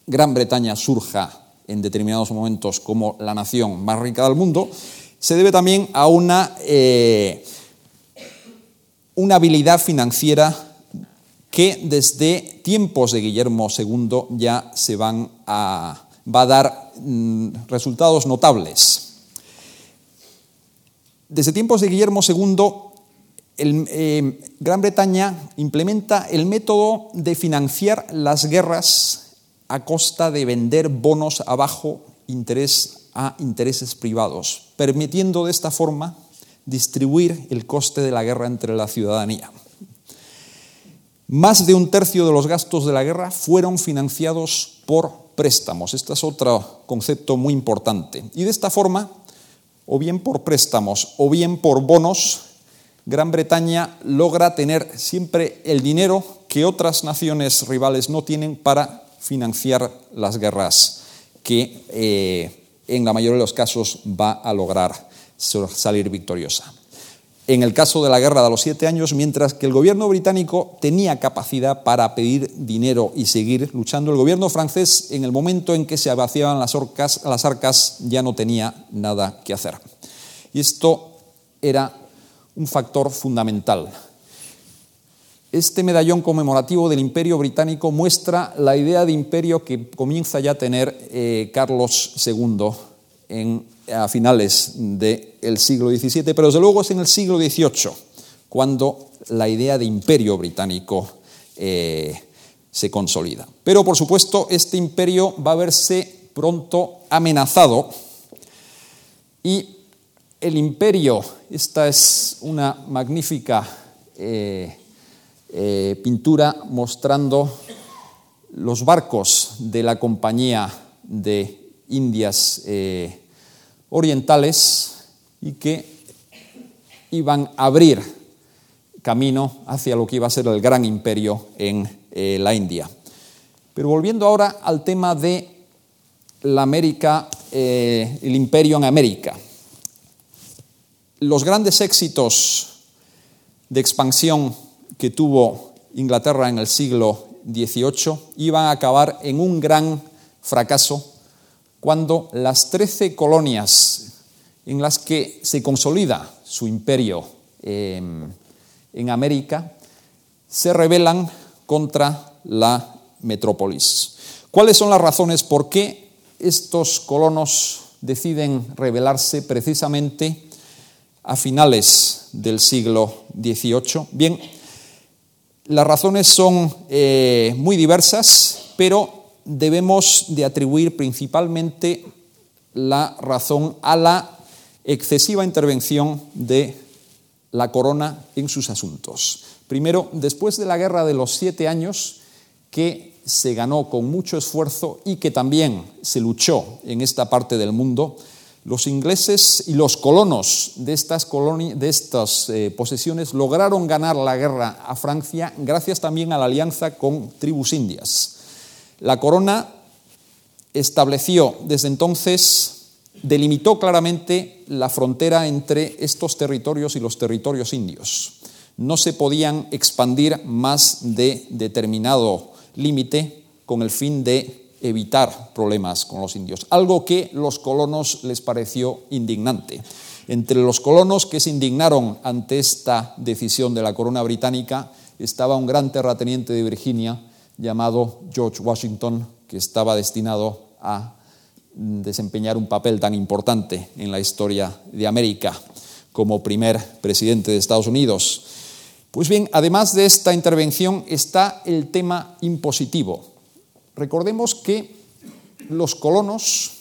Gran Bretaña surja en determinados momentos como la nación más rica del mundo, se debe también a una, eh, una habilidad financiera que desde tiempos de Guillermo II ya se van a, va a dar mm, resultados notables. Desde tiempos de Guillermo II, eh, Gran Bretaña implementa el método de financiar las guerras a costa de vender bonos a bajo interés a intereses privados, permitiendo de esta forma distribuir el coste de la guerra entre la ciudadanía. Más de un tercio de los gastos de la guerra fueron financiados por préstamos. Este es otro concepto muy importante. Y de esta forma, o bien por préstamos o bien por bonos, Gran Bretaña logra tener siempre el dinero que otras naciones rivales no tienen para financiar las guerras que eh, en la mayoría de los casos va a lograr salir victoriosa. En el caso de la guerra de los siete años, mientras que el gobierno británico tenía capacidad para pedir dinero y seguir luchando, el gobierno francés, en el momento en que se vaciaban las, las arcas, ya no tenía nada que hacer. Y esto era un factor fundamental. Este medallón conmemorativo del Imperio Británico muestra la idea de imperio que comienza ya a tener eh, Carlos II en, a finales del siglo XVII, pero desde luego es en el siglo XVIII cuando la idea de imperio británico eh, se consolida. Pero por supuesto este imperio va a verse pronto amenazado y el imperio, esta es una magnífica eh, eh, pintura mostrando los barcos de la Compañía de Indias eh, Orientales y que iban a abrir camino hacia lo que iba a ser el gran imperio en la India. Pero volviendo ahora al tema de la América, el imperio en América los grandes éxitos de expansión que tuvo Inglaterra en el siglo XVIII iban a acabar en un gran fracaso cuando las trece colonias en las que se consolida su imperio em, en América se rebelan contra la metrópolis. ¿Cuáles son las razones por qué estos colonos deciden rebelarse precisamente a finales del siglo XVIII. Bien, las razones son eh, muy diversas, pero debemos de atribuir principalmente la razón a la excesiva intervención de la corona en sus asuntos. Primero, después de la Guerra de los Siete Años, que se ganó con mucho esfuerzo y que también se luchó en esta parte del mundo, los ingleses y los colonos de estas, de estas eh, posesiones lograron ganar la guerra a Francia gracias también a la alianza con tribus indias. La corona estableció desde entonces, delimitó claramente la frontera entre estos territorios y los territorios indios. No se podían expandir más de determinado límite con el fin de evitar problemas con los indios, algo que los colonos les pareció indignante. Entre los colonos que se indignaron ante esta decisión de la corona británica estaba un gran terrateniente de Virginia llamado George Washington, que estaba destinado a desempeñar un papel tan importante en la historia de América como primer presidente de Estados Unidos. Pues bien, además de esta intervención está el tema impositivo. Recordemos que los colonos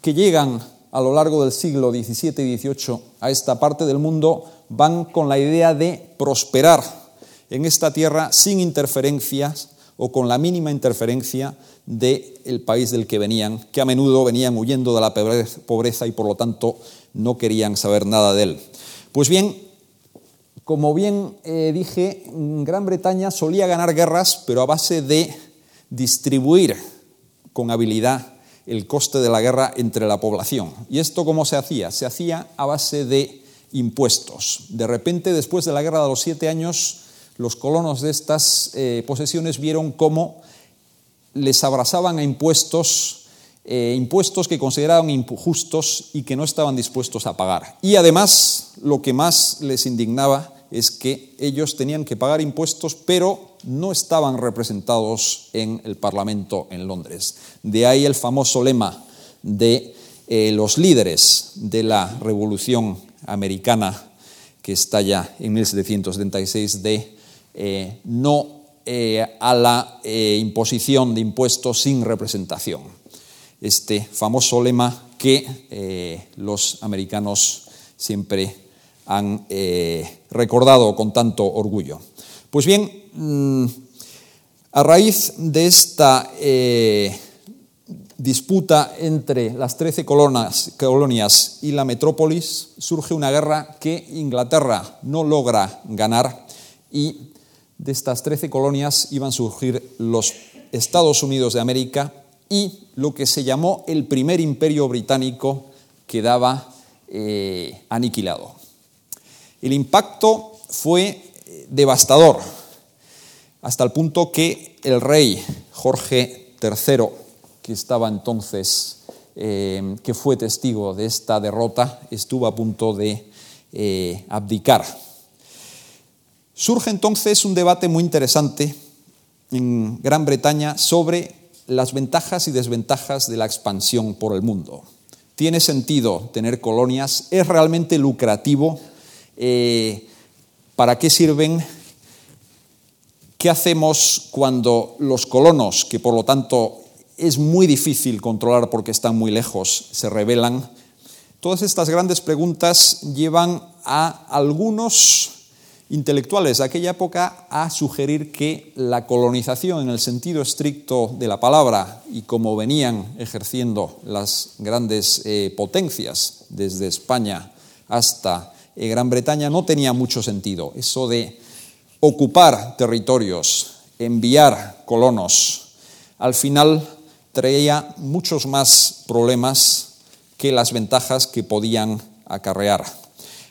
que llegan a lo largo del siglo XVII y XVIII a esta parte del mundo van con la idea de prosperar en esta tierra sin interferencias o con la mínima interferencia del país del que venían, que a menudo venían huyendo de la pobreza y por lo tanto no querían saber nada de él. Pues bien, como bien eh, dije, Gran Bretaña solía ganar guerras, pero a base de distribuir con habilidad el coste de la guerra entre la población. ¿Y esto cómo se hacía? Se hacía a base de impuestos. De repente, después de la guerra de los siete años, los colonos de estas eh, posesiones vieron cómo les abrazaban a impuestos, eh, impuestos que consideraban injustos y que no estaban dispuestos a pagar. Y además, lo que más les indignaba es que ellos tenían que pagar impuestos, pero no estaban representados en el Parlamento en Londres. De ahí el famoso lema de eh, los líderes de la Revolución Americana que estalla en 1776 de eh, no eh, a la imposición de impuestos sin representación. Este famoso lema que los americanos siempre han recordado con tanto orgullo. Pues bien, mm, a raíz de esta disputa entre las trece colonias, y la metrópolis, surge una guerra que Inglaterra no logra ganar y de estas trece colonias iban a surgir los Estados Unidos de América y lo que se llamó el primer imperio británico quedaba eh, aniquilado. El impacto fue eh, devastador, hasta el punto que el rey Jorge III que estaba entonces, eh, que fue testigo de esta derrota, estuvo a punto de eh, abdicar. Surge entonces un debate muy interesante en Gran Bretaña sobre las ventajas y desventajas de la expansión por el mundo. ¿Tiene sentido tener colonias? ¿Es realmente lucrativo? Eh, ¿Para qué sirven? ¿Qué hacemos cuando los colonos, que por lo tanto es muy difícil controlar porque están muy lejos, se revelan. Todas estas grandes preguntas llevan a algunos intelectuales de aquella época a sugerir que la colonización en el sentido estricto de la palabra y como venían ejerciendo las grandes eh, potencias desde España hasta eh, Gran Bretaña no tenía mucho sentido. Eso de ocupar territorios, enviar colonos, al final traía muchos más problemas que las ventajas que podían acarrear.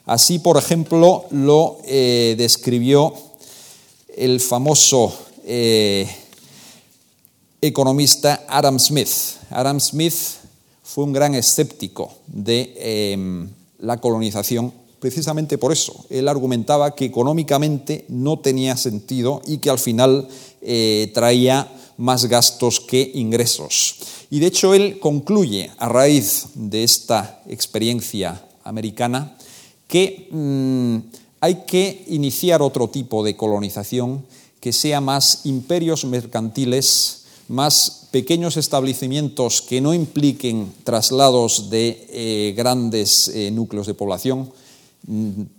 Así, por ejemplo, lo eh, describió el famoso eh, economista Adam Smith. Adam Smith fue un gran escéptico de em, la colonización precisamente por eso. Él argumentaba que económicamente no tenía sentido y que al final eh, traía más gastos que ingresos. Y de hecho él concluye, a raíz de esta experiencia americana, que mm, hay que iniciar otro tipo de colonización que sea más imperios mercantiles, más pequeños establecimientos que no impliquen traslados de eh, grandes eh, núcleos de población,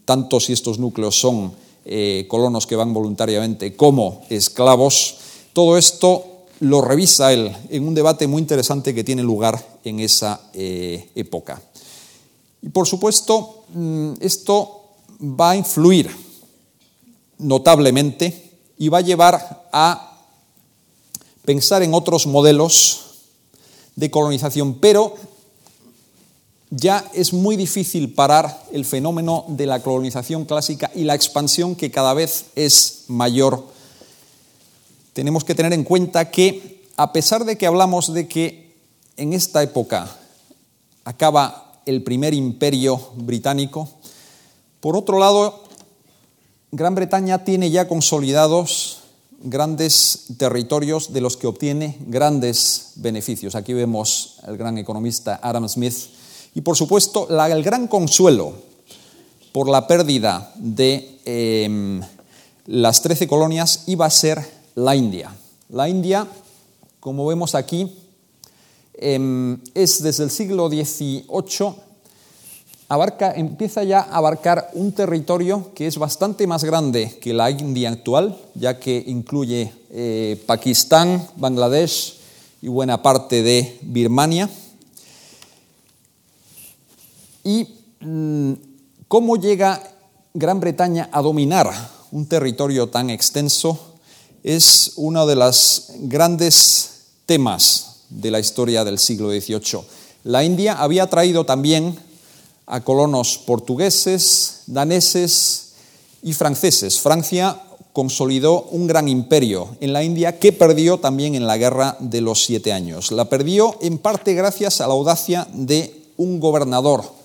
tanto si estos núcleos son eh, colonos que van voluntariamente como esclavos. Todo esto lo revisa él en un debate muy interesante que tiene lugar en esa eh, época. Y por supuesto, mm, esto va a influir notablemente y va a llevar a pensar en otros modelos de colonización, pero ya es muy difícil parar el fenómeno de la colonización clásica y la expansión que cada vez es mayor tenemos que tener en cuenta que, a pesar de que hablamos de que en esta época acaba el primer imperio británico, por otro lado, Gran Bretaña tiene ya consolidados grandes territorios de los que obtiene grandes beneficios. Aquí vemos al gran economista Adam Smith. Y por supuesto, el gran consuelo por la pérdida de em, las trece colonias iba a ser la India. La India, como vemos aquí, em, es desde el siglo XVIII, empieza ya a abarcar un territorio que es bastante más grande que la India actual, ya que incluye eh, Pakistán, Bangladesh y buena parte de Birmania. ¿Y mm, cómo llega Gran Bretaña a dominar un territorio tan extenso? es uno de los grandes temas de la historia del siglo XVIII. La India había traído también a colonos portugueses, daneses y franceses. Francia consolidó un gran imperio en la India que perdió también en la Guerra de los Siete Años. La perdió en parte gracias a la audacia de un gobernador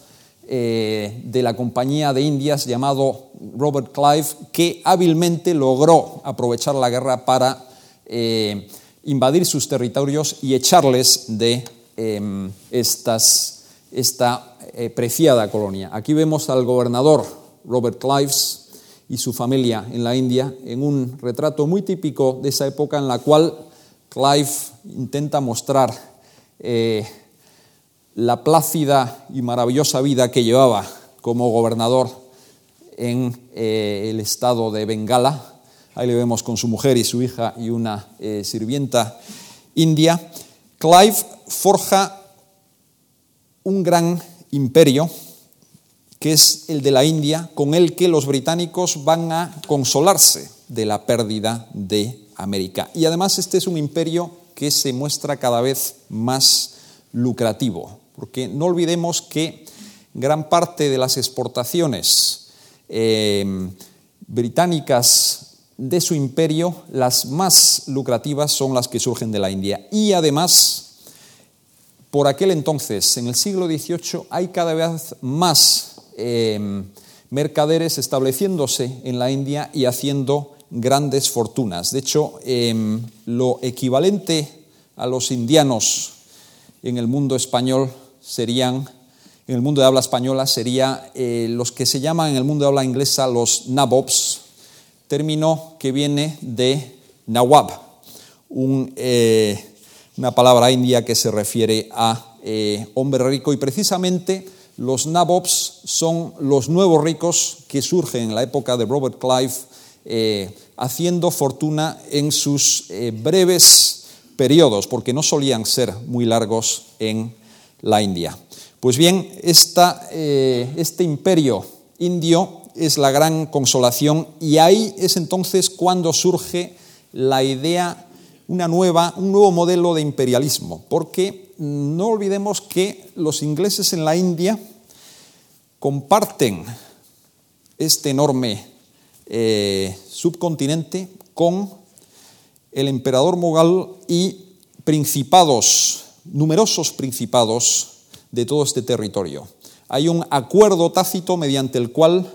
eh, de la Compañía de Indias llamado Robert Clive, que hábilmente logró aprovechar la guerra para eh, invadir sus territorios y echarles de em, esta eh, preciada colonia. Aquí vemos al gobernador Robert Clives y su familia en la India, en un retrato muy típico de esa época en la cual Clive intenta mostrar la plácida y maravillosa vida que llevaba como gobernador en eh, el estado de Bengala. Ahí le vemos con su mujer y su hija y una eh, sirvienta india. Clive forja un gran imperio que es el de la India, con el que los británicos van a consolarse de la pérdida de América. Y además este es un imperio que se muestra cada vez más lucrativo, porque no olvidemos que gran parte de las exportaciones eh, británicas de su imperio, las más lucrativas son las que surgen de la India. Y además, por aquel entonces, en el siglo XVIII, hay cada vez más eh, mercaderes estableciéndose en la India y haciendo grandes fortunas. De hecho, em, lo equivalente a los indianos en el mundo español serían, en el mundo de habla española, sería eh, los que se llaman en el mundo de habla inglesa los nabobs, término que viene de nawab, eh, una palabra india que se refiere a eh, hombre rico. Y precisamente los nabobs son los nuevos ricos que surgen en la época de Robert Clive, haciendo fortuna en sus breves periodos, porque no solían ser muy largos en la India. Pues bien, este imperio indio es la gran consolación y ahí es entonces cuando surge la idea, una nueva, un nuevo modelo de imperialismo, porque no olvidemos que los ingleses en la India comparten este enorme eh, subcontinente con el emperador mogal y principados, numerosos principados de todo este territorio. Hay un acuerdo tácito mediante el cual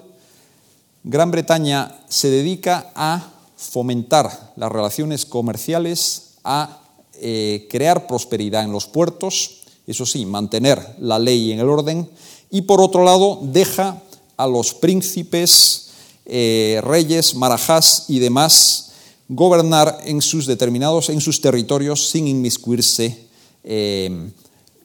Gran Bretaña se dedica a fomentar las relaciones comerciales, a eh, crear prosperidad en los puertos, eso sí, mantener la ley en el orden, y por otro lado deja a los príncipes, eh, reyes, marajás y demás gobernar en sus determinados, en sus territorios sin inmiscuirse eh,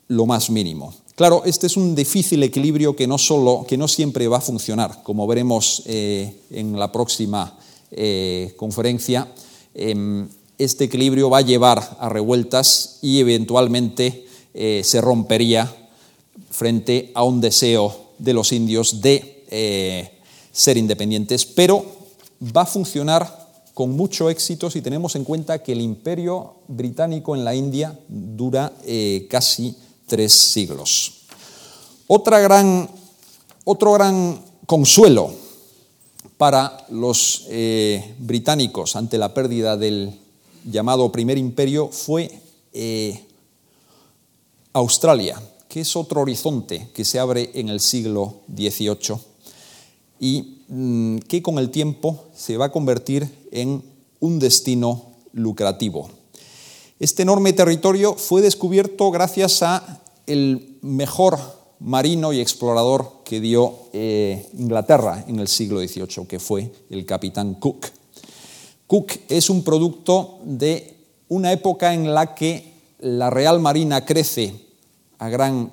lo más mínimo. Claro, este es un difícil equilibrio que no, solo, que no siempre va a funcionar, como veremos eh, en la próxima eh, conferencia. Em, este equilibrio va a llevar a revueltas y eventualmente eh, se rompería frente a un deseo de los indios de ser independientes, pero va a funcionar con mucho éxito si tenemos en cuenta que el imperio británico en la India dura casi tres siglos. Otra gran, otro gran consuelo para los eh, británicos ante la pérdida del llamado primer imperio fue eh, Australia, que es otro horizonte que se abre en el siglo XVIII y que con el tiempo se va a convertir en un destino lucrativo. Este enorme territorio fue descubierto gracias a el mejor marino y explorador que dio eh, Inglaterra en el siglo XVIII, que fue el capitán Cook. Cook es un producto de una época en la que la Real Marina crece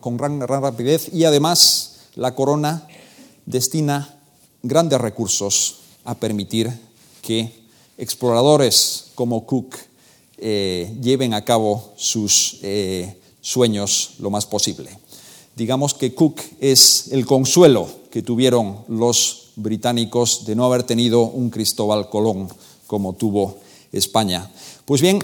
con gran rapidez y además la corona destina grandes recursos a permitir que exploradores como Cook eh, lleven a cabo sus eh, sueños lo más posible. Digamos que Cook es el consuelo que tuvieron los británicos de no haber tenido un Cristóbal Colón como tuvo España. Pues bien,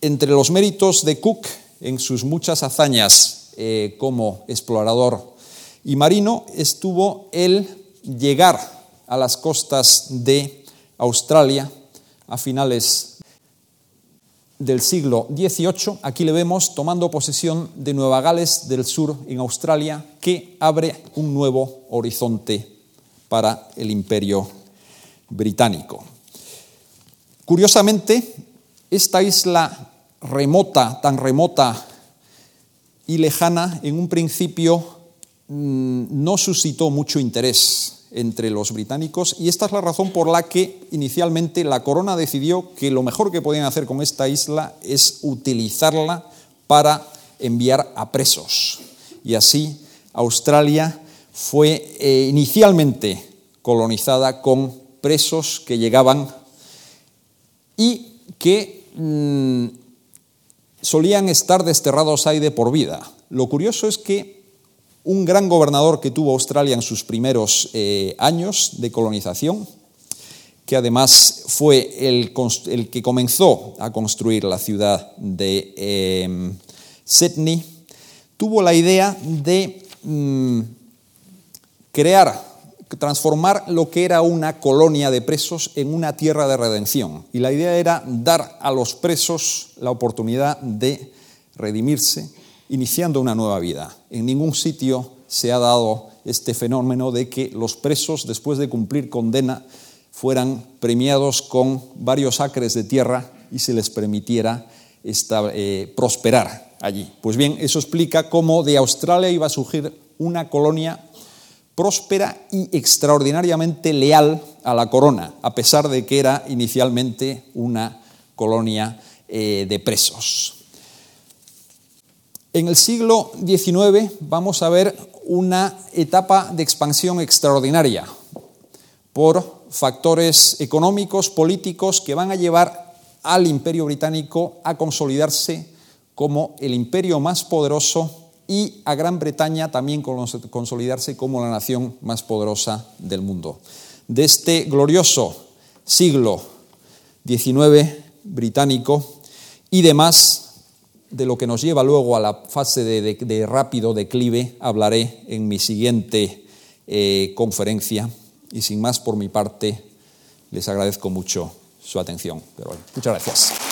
entre los méritos de Cook en sus muchas hazañas eh, como explorador y marino estuvo el llegar a las costas de Australia a finales del siglo XVIII. Aquí le vemos tomando posesión de Nueva Gales del Sur en Australia, que abre un nuevo horizonte para el imperio británico. Curiosamente, esta isla remota, tan remota y lejana, en un principio mm, no suscitó mucho interés entre los británicos y esta es la razón por la que inicialmente la corona decidió que lo mejor que podían hacer con esta isla es utilizarla para enviar a presos. Y así Australia fue eh, inicialmente colonizada con presos que llegaban y que mm, solían estar desterrados ahí de por vida. Lo curioso es que un gran gobernador que tuvo Australia en sus primeros eh, años de colonización, que además fue el, que comenzó a construir la ciudad de em, Sydney, tuvo la idea de mm, crear, transformar lo que era una colonia de presos en una tierra de redención. Y la idea era dar a los presos la oportunidad de redimirse, iniciando una nueva vida. En ningún sitio se ha dado este fenómeno de que los presos, después de cumplir condena, fueran premiados con varios acres de tierra y se les permitiera eh, prosperar allí. Pues bien, eso explica cómo de Australia iba a surgir una colonia próspera y extraordinariamente leal a la corona, a pesar de que era inicialmente una colonia eh, de presos. En el siglo XIX vamos a ver una etapa de expansión extraordinaria por factores económicos, políticos, que van a llevar al imperio británico a consolidarse como el imperio más poderoso y a Gran Bretaña también consolidarse como la nación más poderosa del mundo. De este glorioso siglo XIX británico y demás, de lo que nos lleva luego a la fase de, rápido declive, hablaré en mi siguiente eh, conferencia. Y sin más por mi parte, les agradezco mucho su atención. muchas gracias.